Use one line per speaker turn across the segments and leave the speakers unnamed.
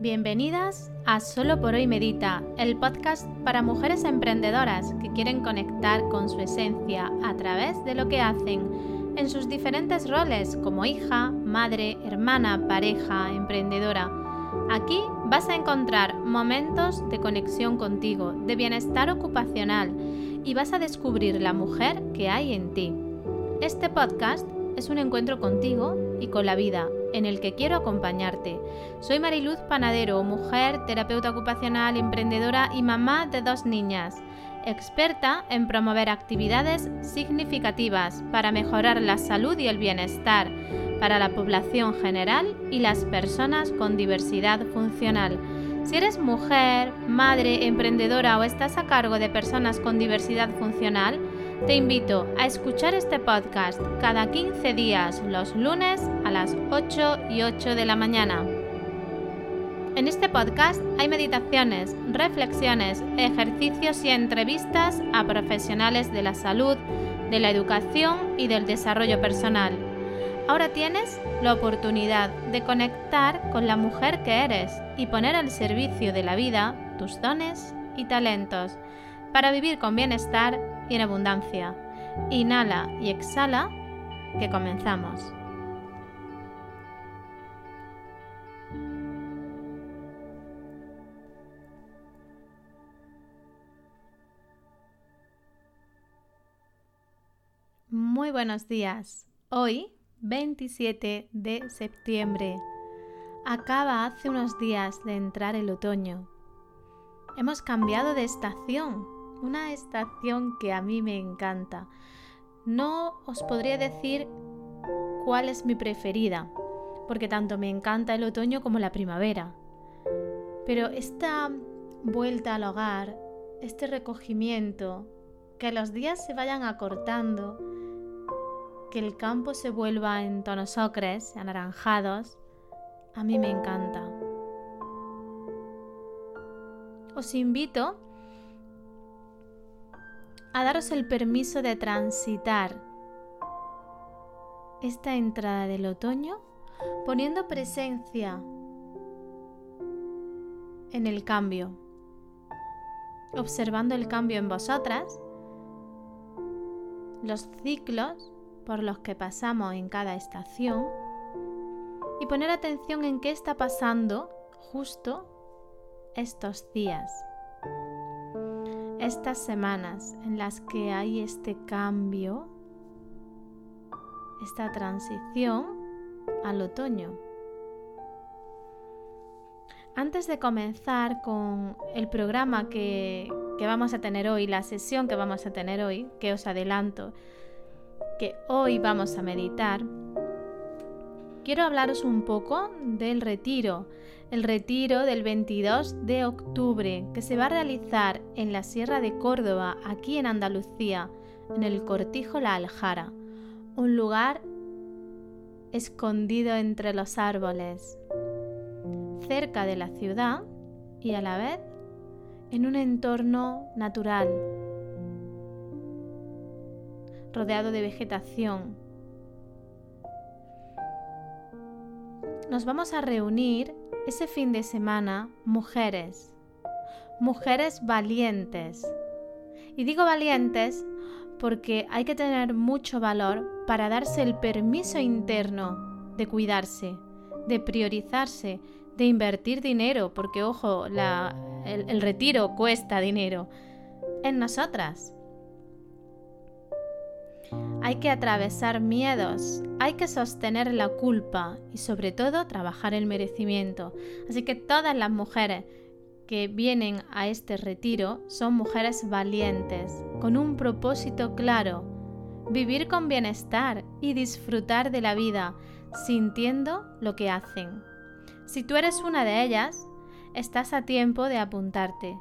Bienvenidas a Solo por hoy Medita, el podcast para mujeres emprendedoras que quieren conectar con su esencia a través de lo que hacen en sus diferentes roles como hija, madre, hermana, pareja, emprendedora. Aquí vas a encontrar momentos de conexión contigo, de bienestar ocupacional y vas a descubrir la mujer que hay en ti. Este podcast es un encuentro contigo y con la vida en el que quiero acompañarte. Soy Mariluz Panadero, mujer, terapeuta ocupacional, emprendedora y mamá de dos niñas, experta en promover actividades significativas para mejorar la salud y el bienestar para la población general y las personas con diversidad funcional. Si eres mujer, madre, emprendedora o estás a cargo de personas con diversidad funcional, te invito a escuchar este podcast cada 15 días los lunes a las 8 y 8 de la mañana. En este podcast hay meditaciones, reflexiones, ejercicios y entrevistas a profesionales de la salud, de la educación y del desarrollo personal. Ahora tienes la oportunidad de conectar con la mujer que eres y poner al servicio de la vida tus dones y talentos para vivir con bienestar y en abundancia. Inhala y exhala, que comenzamos. Muy buenos días. Hoy, 27 de septiembre, acaba hace unos días de entrar el otoño. Hemos cambiado de estación una estación que a mí me encanta. No os podría decir cuál es mi preferida, porque tanto me encanta el otoño como la primavera. Pero esta vuelta al hogar, este recogimiento, que los días se vayan acortando, que el campo se vuelva en tonos ocres, anaranjados, a mí me encanta. Os invito a daros el permiso de transitar esta entrada del otoño poniendo presencia en el cambio, observando el cambio en vosotras, los ciclos por los que pasamos en cada estación y poner atención en qué está pasando justo estos días estas semanas en las que hay este cambio, esta transición al otoño. Antes de comenzar con el programa que, vamos a tener hoy, la sesión que vamos a tener hoy, que os adelanto que hoy vamos a meditar, quiero hablaros un poco del retiro el retiro del 22 de octubre que se va a realizar en la Sierra de Córdoba, aquí en Andalucía, en el Cortijo La Aljara, un lugar escondido entre los árboles, cerca de la ciudad y a la vez en un entorno natural, rodeado de vegetación. Nos vamos a reunir ese fin de semana mujeres, mujeres valientes. Y digo valientes porque hay que tener mucho valor para darse el permiso interno de cuidarse, de priorizarse, de invertir dinero, porque ojo, el, el retiro cuesta dinero, en nosotras. Hay que atravesar miedos, hay que sostener la culpa y sobre todo trabajar el merecimiento. Así que todas las mujeres que vienen a este retiro son mujeres valientes, con un propósito claro, vivir con bienestar y disfrutar de la vida, sintiendo lo que hacen. Si tú eres una de ellas, estás a tiempo de apuntarte.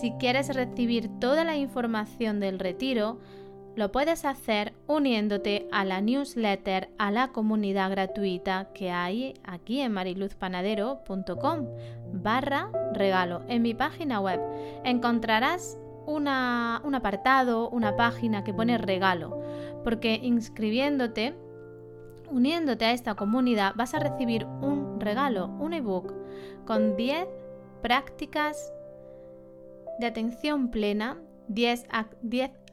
Si quieres recibir toda la información del retiro, lo puedes hacer uniéndote a la newsletter, a la comunidad gratuita que hay aquí en mariluzpanadero.com barra regalo. En mi página web encontrarás un apartado, una página que pone regalo, porque inscribiéndote Uniéndote a esta comunidad vas a recibir un regalo, un ebook con 10 prácticas de atención plena, 10,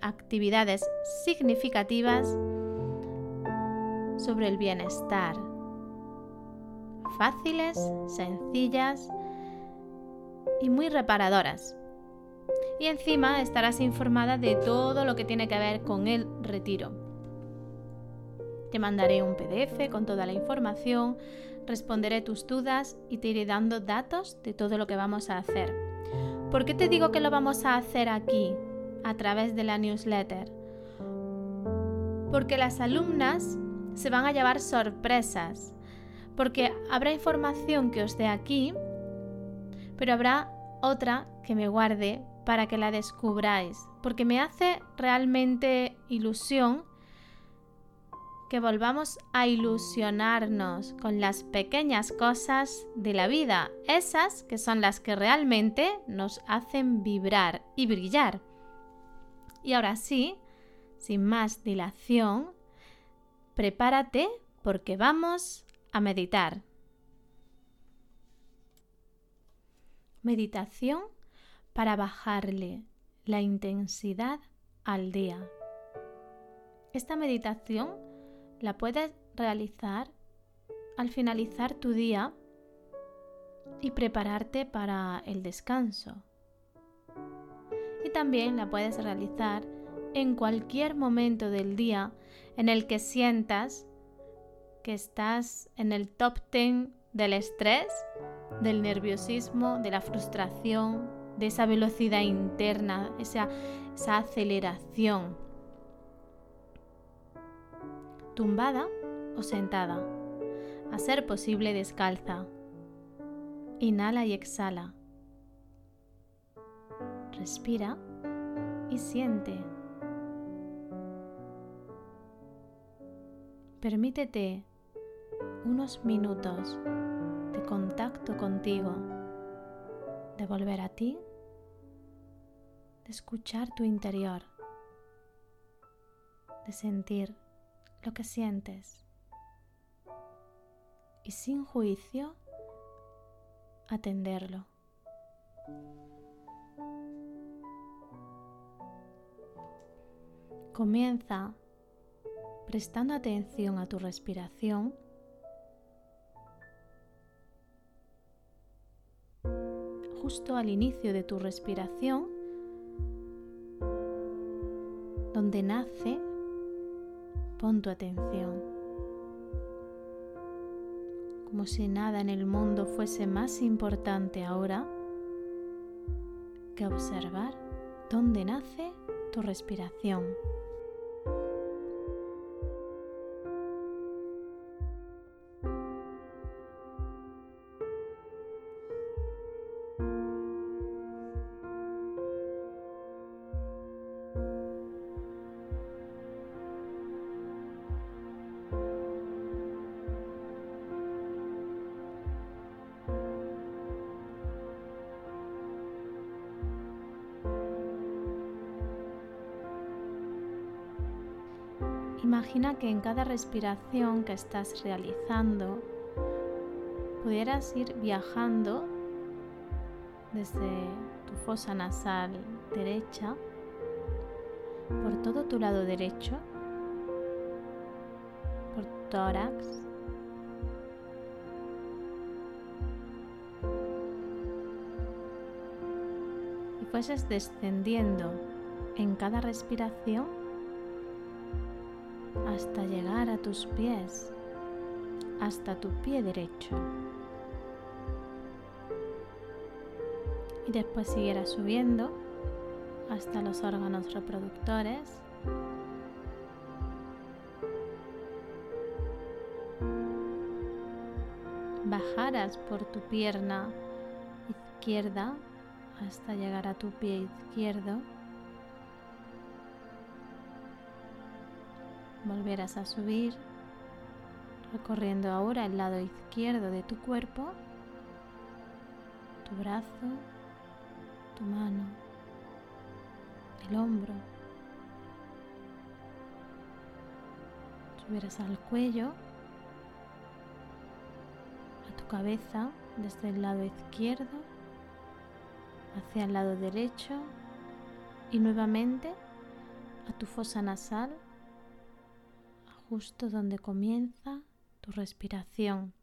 actividades significativas sobre el bienestar. Fáciles, sencillas y muy reparadoras. Y encima estarás informada de todo lo que tiene que ver con el retiro. Te mandaré un PDF con toda la información, responderé tus dudas y te iré dando datos de todo lo que vamos a hacer. ¿Por qué te digo que lo vamos a hacer aquí, a través de la newsletter? Porque las alumnas se van a llevar sorpresas, porque habrá información que os dé aquí, pero habrá otra que me guarde para que la descubráis, porque me hace realmente ilusión que volvamos a ilusionarnos con las pequeñas cosas de la vida, esas que son las que realmente nos hacen vibrar y brillar. Y ahora sí, sin más dilación, prepárate porque vamos a meditar. Meditación para bajarle la intensidad al día. Esta meditación la puedes realizar al finalizar tu día y prepararte para el descanso. Y también la puedes realizar en cualquier momento del día en el que sientas que estás en el top 10 del estrés, del nerviosismo, de la frustración, de esa velocidad interna, esa, esa aceleración. Tumbada o sentada, a ser posible descalza. Inhala y exhala. Respira y siente. Permítete unos minutos de contacto contigo, de volver a ti de escuchar tu interior, de sentir lo que sientes y sin juicio atenderlo. Comienza prestando atención a tu respiración. Justo al inicio de tu respiración donde nace, pon tu atención. Como si nada en el mundo fuese más importante ahora que observar dónde nace tu respiración. Imagina que en cada respiración que estás realizando pudieras ir viajando desde tu fosa nasal derecha por todo tu lado derecho, por tórax, y fueses descendiendo en cada respiración hasta llegar a tus pies, hasta tu pie derecho. Y después siguieras subiendo hasta los órganos reproductores. Bajaras por tu pierna izquierda hasta llegar a tu pie izquierdo. Volverás a subir, recorriendo ahora el lado izquierdo de tu cuerpo, tu brazo, tu mano, el hombro. Subirás al cuello cabeza desde el lado izquierdo hacia el lado derecho y nuevamente a tu fosa nasal, justo donde comienza tu respiración.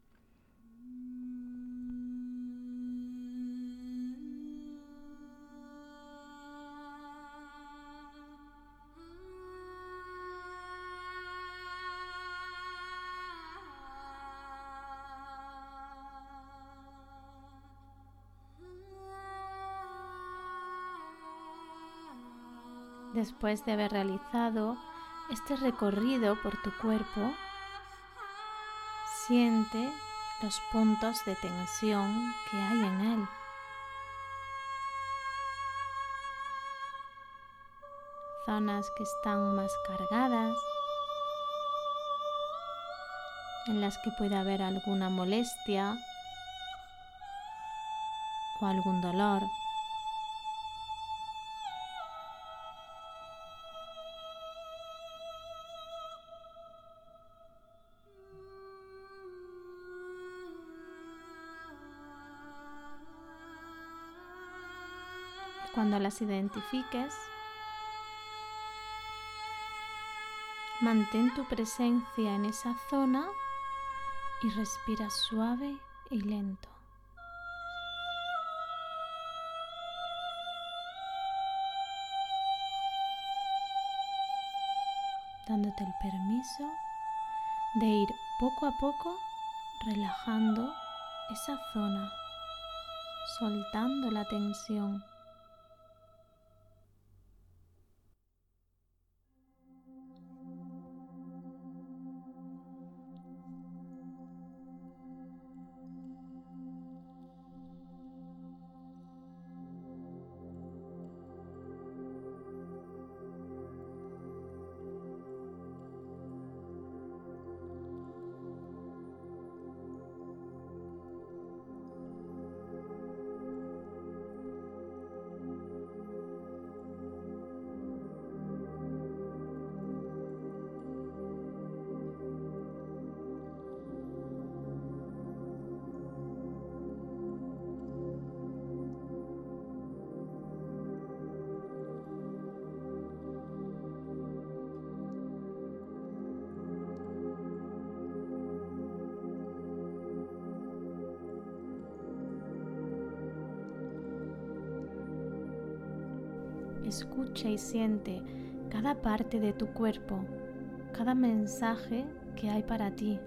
Después de haber realizado este recorrido por tu cuerpo, siente los puntos de tensión que hay en él. Zonas que están más cargadas, en las que puede haber alguna molestia o algún dolor. Las identifiques, mantén tu presencia en esa zona y respira suave y lento. dándote el permiso de ir poco a poco relajando esa zona, soltando la tensión. Escucha y siente cada parte de tu cuerpo, cada mensaje que hay para ti.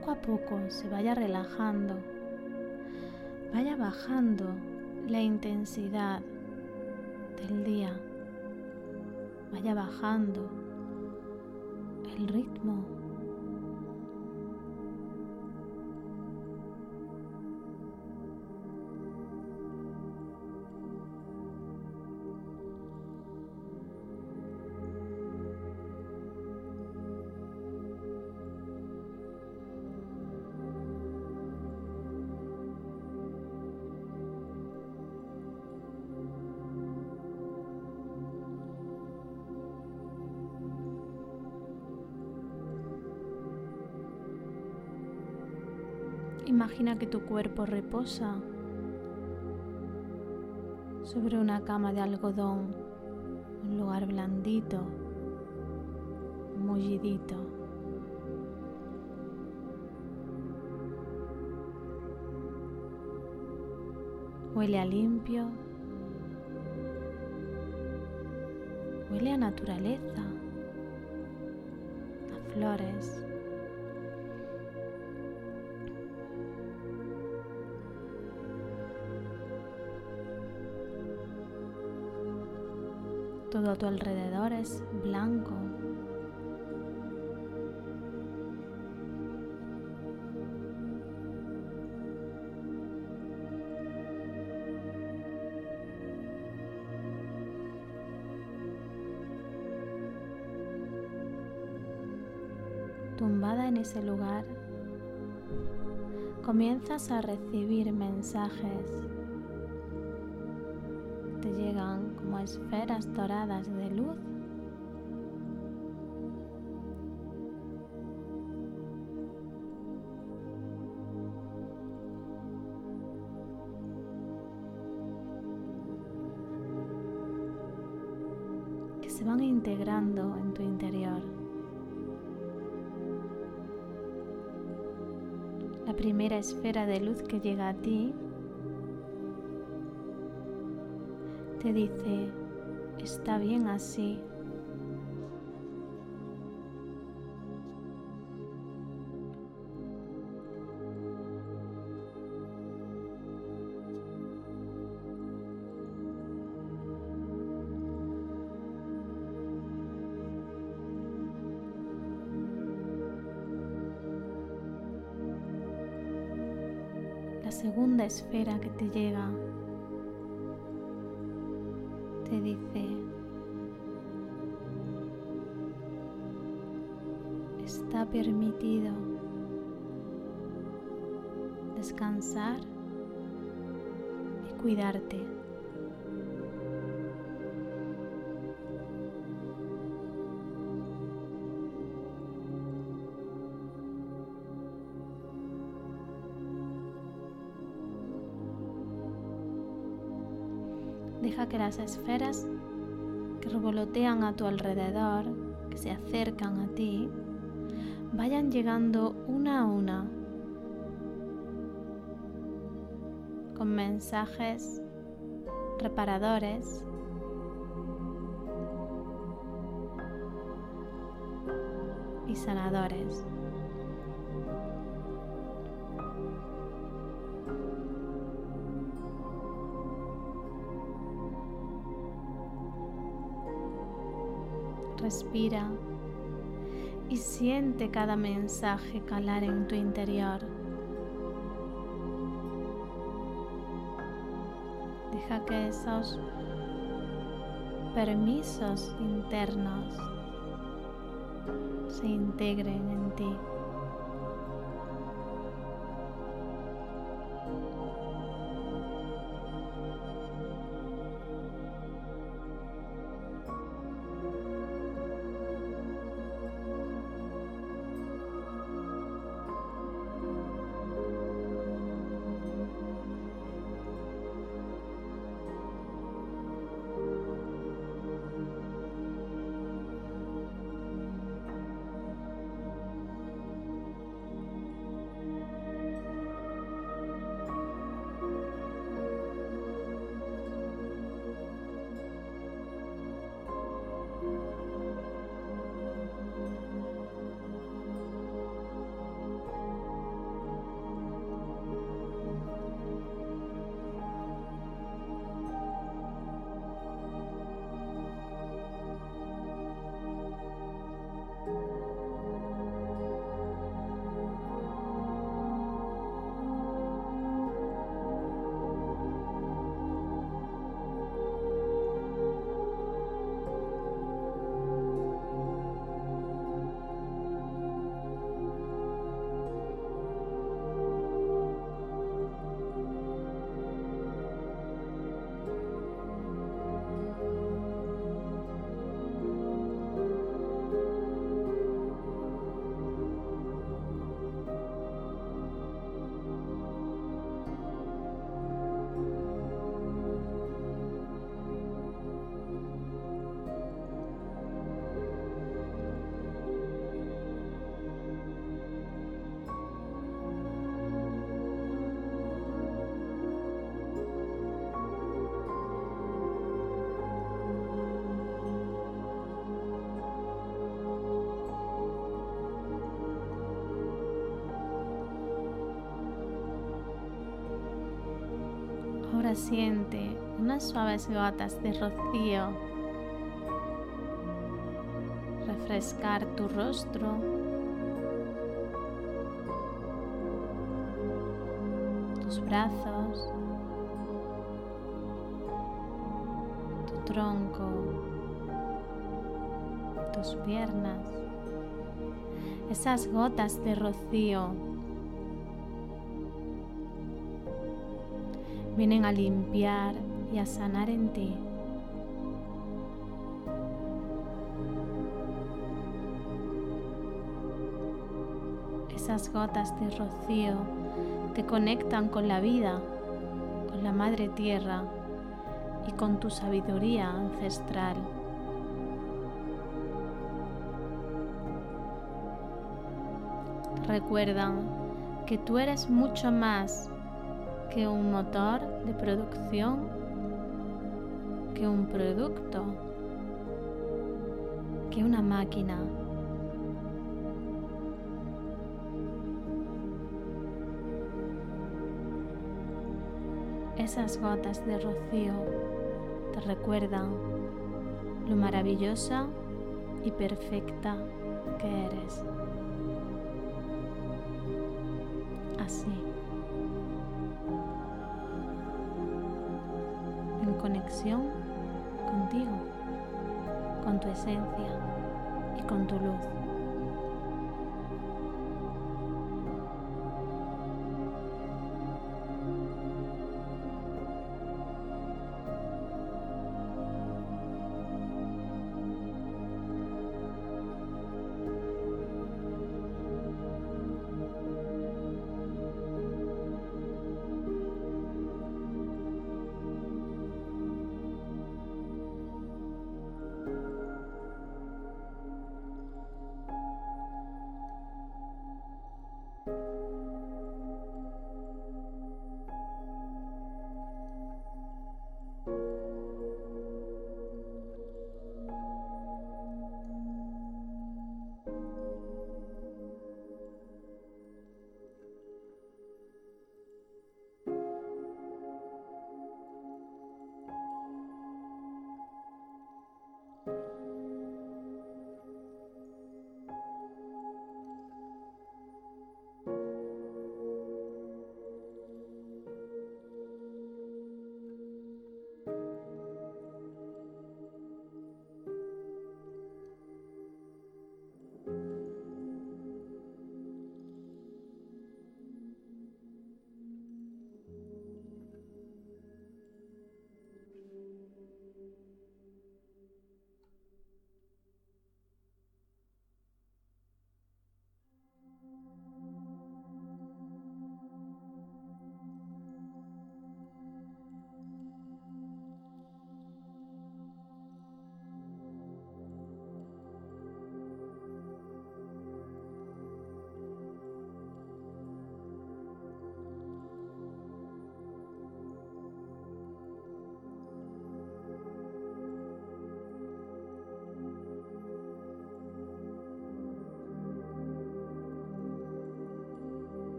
Poco a poco se vaya relajando, vaya bajando la intensidad del día, vaya bajando el ritmo Imagina que tu cuerpo reposa sobre una cama de algodón, un lugar blandito, mullidito. Huele a limpio, huele a naturaleza, a flores. Todo a tu alrededor es blanco. Tumbada en ese lugar, comienzas a recibir mensajes esferas doradas de luz que se van integrando en tu interior. La primera esfera de luz que llega a ti te dice, está bien así. La segunda esfera que te llega Deja que las esferas que revolotean a tu alrededor, que se acercan a ti, vayan llegando una a una con mensajes reparadores y sanadores. respira y siente cada mensaje calar en tu interior. Deja que esos permisos internos se integren en ti. Siente unas suaves gotas de rocío. Refrescar tu rostro, tus brazos, tu tronco, tus piernas. Esas gotas de rocío vienen a limpiar y a sanar en ti. Esas gotas de rocío te conectan con la vida, con la Madre Tierra y con tu sabiduría ancestral. Recuerdan que tú eres mucho más que un motor de producción, que un producto, que una máquina. Esas gotas de rocío te recuerdan lo maravillosa y perfecta que eres. Así. Conexión contigo, con tu esencia y con tu luz.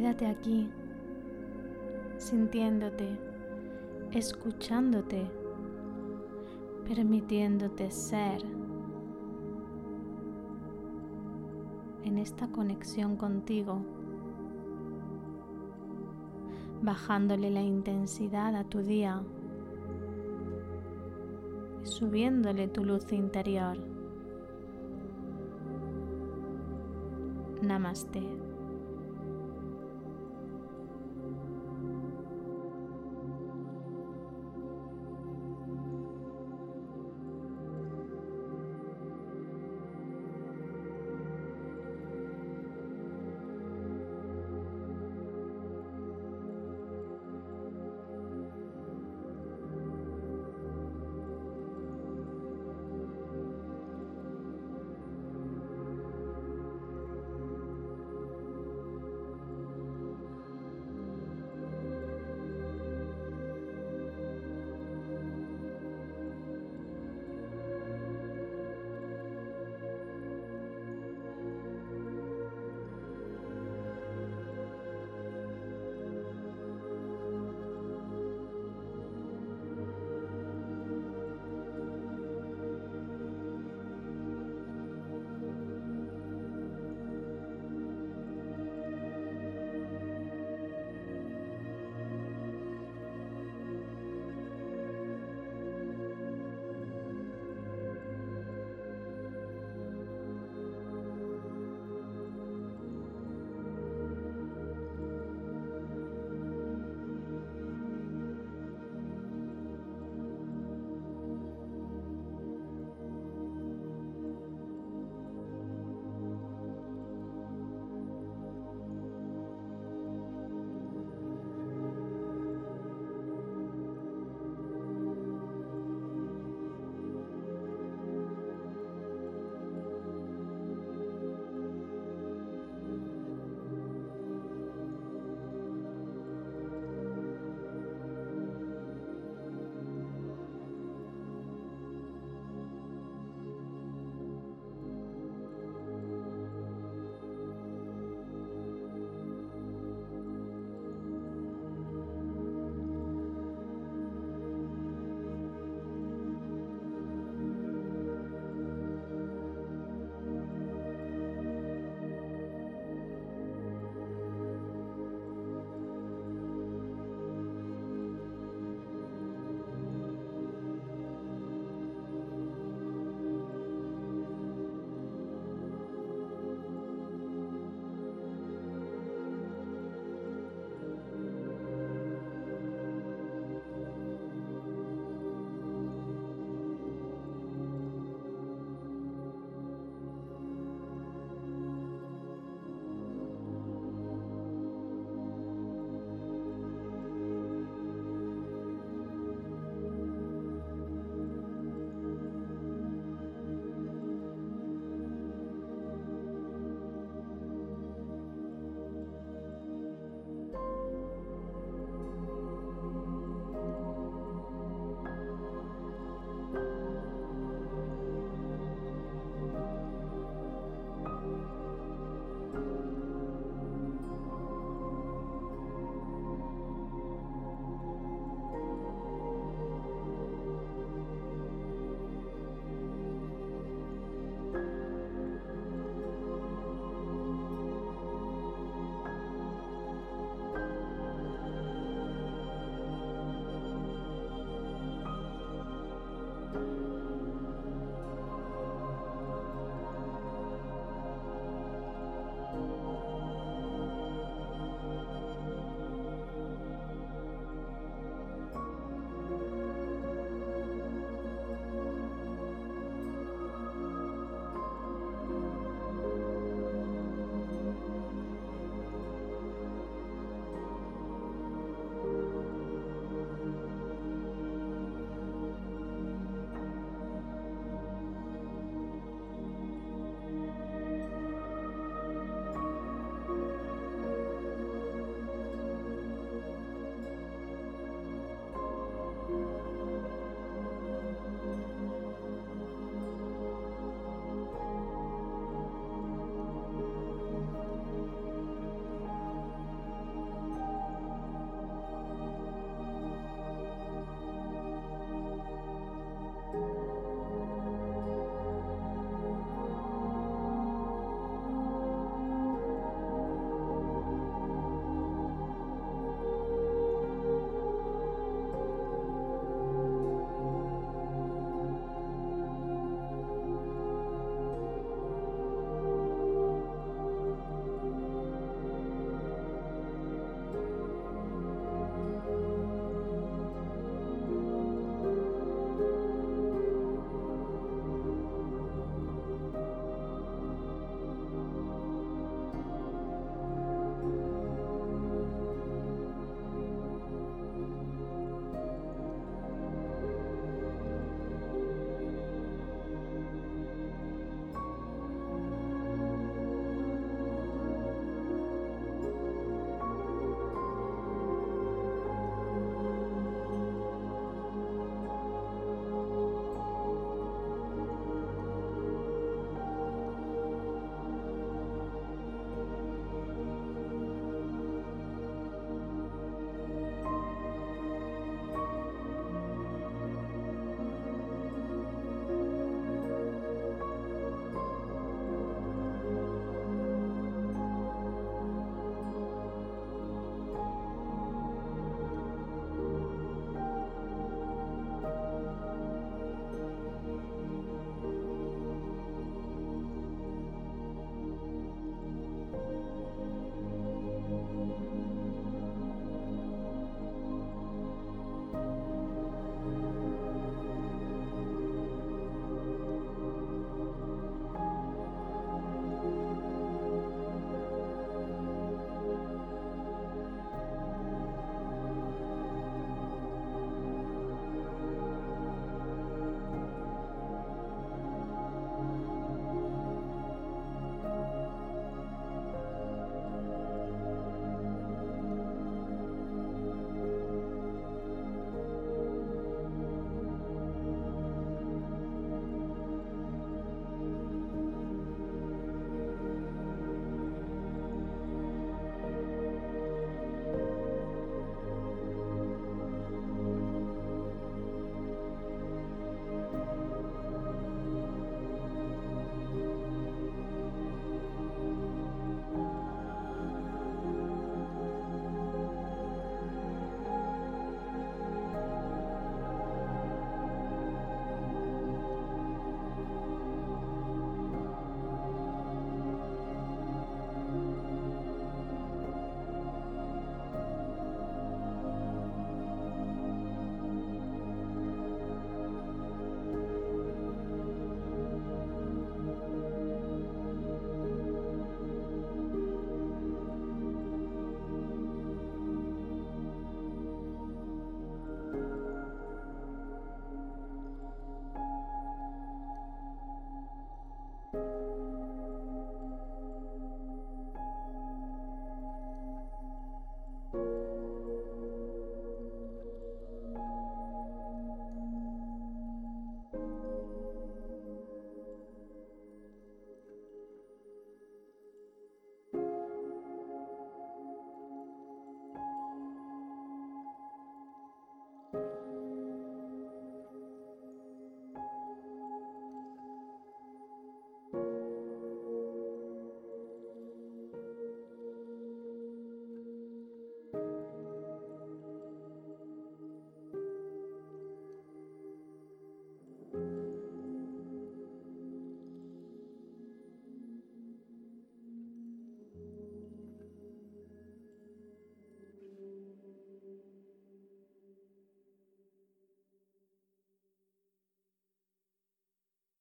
Quédate aquí, sintiéndote, escuchándote, permitiéndote ser en esta conexión contigo, bajándole la intensidad a tu día y subiéndole tu luz interior. Namaste.